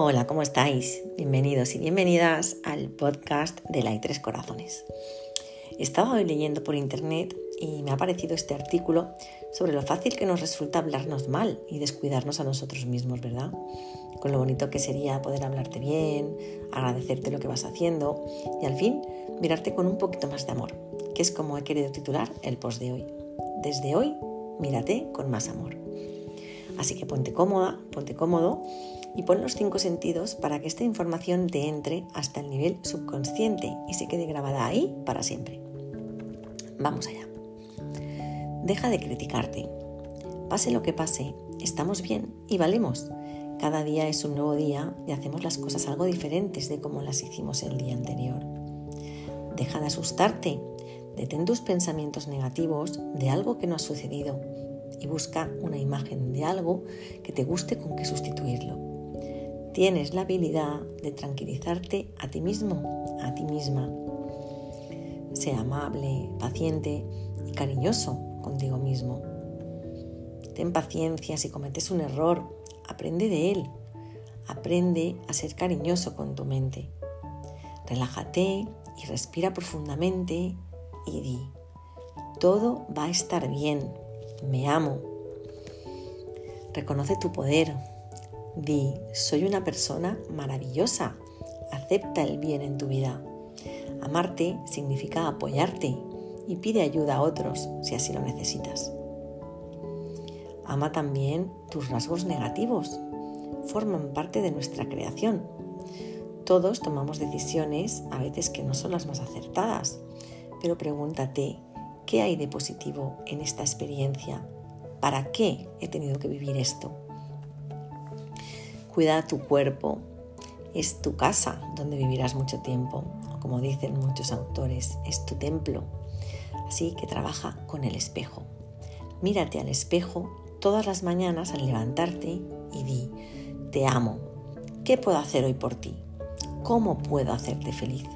Hola, ¿cómo estáis? Bienvenidos y bienvenidas al podcast de la Tres Corazones. Estaba hoy leyendo por internet y me ha aparecido este artículo sobre lo fácil que nos resulta hablarnos mal y descuidarnos a nosotros mismos, ¿verdad? Con lo bonito que sería poder hablarte bien, agradecerte lo que vas haciendo y al fin mirarte con un poquito más de amor, que es como he querido titular el post de hoy. Desde hoy, mírate con más amor. Así que ponte cómoda, ponte cómodo y pon los cinco sentidos para que esta información te entre hasta el nivel subconsciente y se quede grabada ahí para siempre. Vamos allá. Deja de criticarte. Pase lo que pase, estamos bien y valemos. Cada día es un nuevo día y hacemos las cosas algo diferentes de como las hicimos el día anterior. Deja de asustarte. Detén tus pensamientos negativos de algo que no ha sucedido y busca una imagen de algo que te guste con que sustituirlo. Tienes la habilidad de tranquilizarte a ti mismo, a ti misma. Sea amable, paciente y cariñoso contigo mismo. Ten paciencia si cometes un error, aprende de él. Aprende a ser cariñoso con tu mente. Relájate y respira profundamente y di, todo va a estar bien, me amo. Reconoce tu poder. Di, soy una persona maravillosa. Acepta el bien en tu vida. Amarte significa apoyarte y pide ayuda a otros si así lo necesitas. Ama también tus rasgos negativos. Forman parte de nuestra creación. Todos tomamos decisiones a veces que no son las más acertadas, pero pregúntate, ¿Qué hay de positivo en esta experiencia? ¿Para qué he tenido que vivir esto? Cuida tu cuerpo. Es tu casa donde vivirás mucho tiempo. Como dicen muchos autores, es tu templo. Así que trabaja con el espejo. Mírate al espejo todas las mañanas al levantarte y di, te amo. ¿Qué puedo hacer hoy por ti? ¿Cómo puedo hacerte feliz?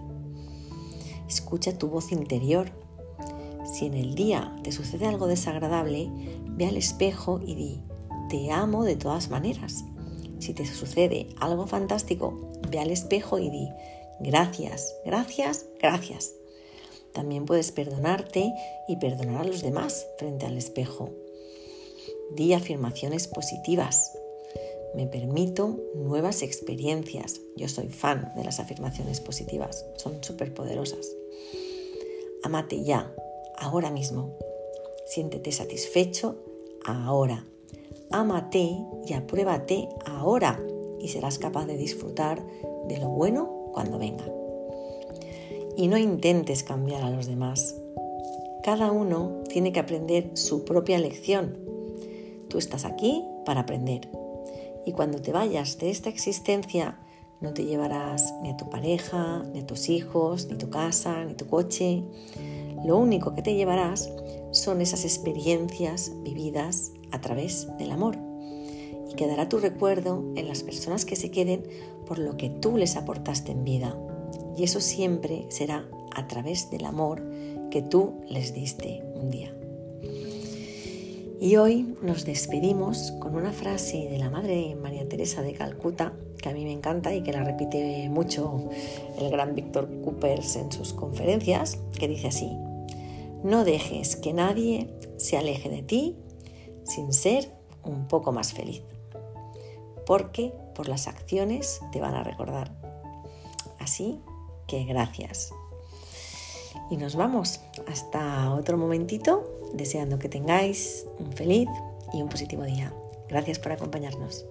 Escucha tu voz interior si en el día te sucede algo desagradable, ve al espejo y di, te amo de todas maneras. Si te sucede algo fantástico, ve al espejo y di, gracias, gracias, gracias. También puedes perdonarte y perdonar a los demás frente al espejo. Di afirmaciones positivas. Me permito nuevas experiencias. Yo soy fan de las afirmaciones positivas. Son súper poderosas. Amate ya, ahora mismo. Siéntete satisfecho ahora. Ámate y apruébate ahora y serás capaz de disfrutar de lo bueno cuando venga. Y no intentes cambiar a los demás. Cada uno tiene que aprender su propia lección. Tú estás aquí para aprender. Y cuando te vayas de esta existencia, no te llevarás ni a tu pareja, ni a tus hijos, ni tu casa, ni tu coche. Lo único que te llevarás son esas experiencias vividas a través del amor. Y quedará tu recuerdo en las personas que se queden por lo que tú les aportaste en vida. Y eso siempre será a través del amor que tú les diste un día. Y hoy nos despedimos con una frase de la Madre María Teresa de Calcuta que a mí me encanta y que la repite mucho el gran Víctor Coopers en sus conferencias, que dice así, no dejes que nadie se aleje de ti sin ser un poco más feliz, porque por las acciones te van a recordar. Así que gracias. Y nos vamos hasta otro momentito, deseando que tengáis un feliz y un positivo día. Gracias por acompañarnos.